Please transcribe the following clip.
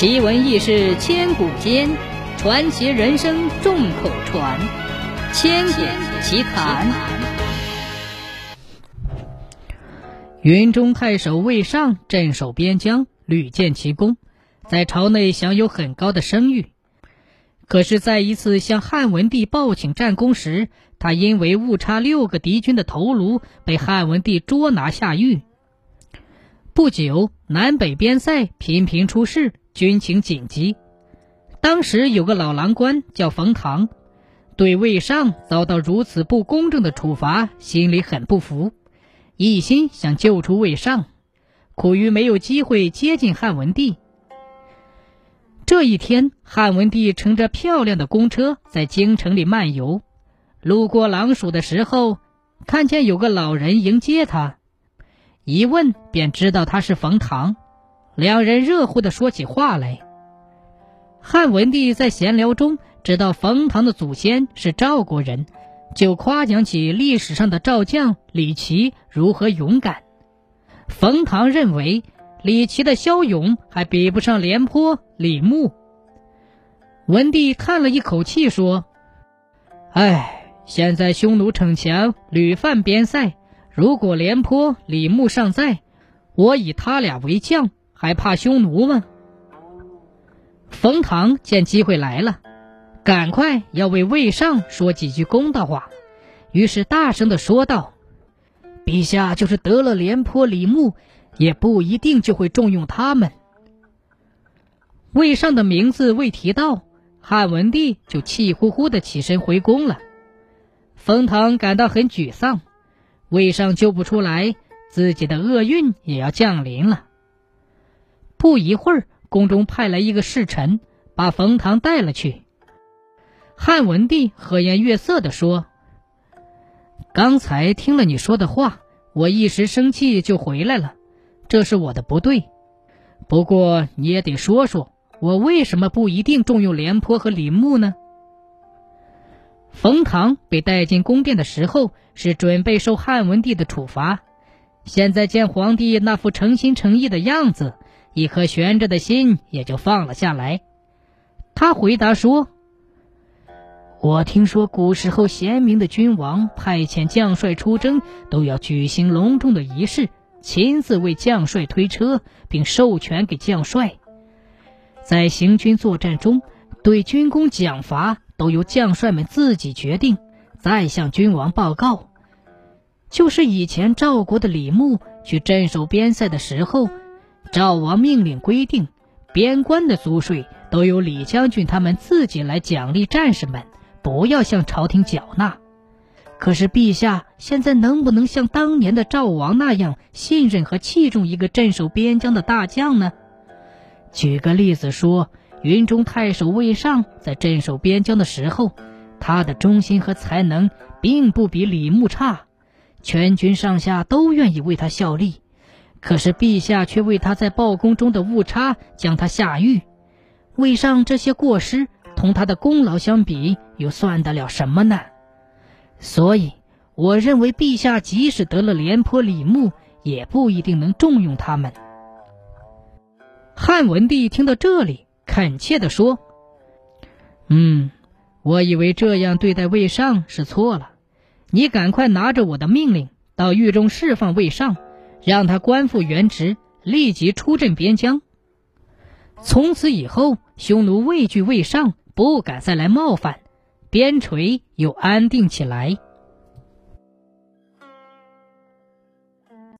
奇闻异事千古间，传奇人生众口传。千古奇谈。云中太守魏尚镇守边疆，屡建奇功，在朝内享有很高的声誉。可是，在一次向汉文帝报请战功时，他因为误差六个敌军的头颅，被汉文帝捉拿下狱。不久，南北边塞频频出事，军情紧急。当时有个老郎官叫冯唐，对魏尚遭到如此不公正的处罚，心里很不服，一心想救出魏尚，苦于没有机会接近汉文帝。这一天，汉文帝乘着漂亮的公车在京城里漫游，路过狼署的时候，看见有个老人迎接他，一问便知道他是冯唐，两人热乎的说起话来。汉文帝在闲聊中知道冯唐的祖先是赵国人，就夸奖起历史上的赵将李琦如何勇敢。冯唐认为。李琦的骁勇还比不上廉颇、李牧。文帝叹了一口气说：“哎，现在匈奴逞强，屡犯边塞。如果廉颇、李牧尚在，我以他俩为将，还怕匈奴吗？”冯唐见机会来了，赶快要为魏尚说几句公道话，于是大声的说道：“陛下就是得了廉颇、李牧。”也不一定就会重用他们。魏尚的名字未提到，汉文帝就气呼呼的起身回宫了。冯唐感到很沮丧，魏尚救不出来，自己的厄运也要降临了。不一会儿，宫中派来一个侍臣，把冯唐带了去。汉文帝和颜悦色的说：“刚才听了你说的话，我一时生气就回来了。”这是我的不对，不过你也得说说，我为什么不一定重用廉颇和李牧呢？冯唐被带进宫殿的时候，是准备受汉文帝的处罚，现在见皇帝那副诚心诚意的样子，一颗悬着的心也就放了下来。他回答说：“我听说古时候贤明的君王派遣将帅出征，都要举行隆重的仪式。”亲自为将帅推车，并授权给将帅。在行军作战中，对军功奖罚都由将帅们自己决定，再向君王报告。就是以前赵国的李牧去镇守边塞的时候，赵王命令规定，边关的租税都由李将军他们自己来奖励战士们，不要向朝廷缴纳。可是陛下现在能不能像当年的赵王那样信任和器重一个镇守边疆的大将呢？举个例子说，云中太守魏尚在镇守边疆的时候，他的忠心和才能并不比李牧差，全军上下都愿意为他效力。可是陛下却为他在报功中的误差将他下狱，魏尚这些过失同他的功劳相比，又算得了什么呢？所以，我认为陛下即使得了廉颇、李牧，也不一定能重用他们。汉文帝听到这里，恳切地说：“嗯，我以为这样对待魏尚是错了。你赶快拿着我的命令，到狱中释放魏尚，让他官复原职，立即出镇边疆。从此以后，匈奴畏惧魏尚，不敢再来冒犯。”边陲又安定起来。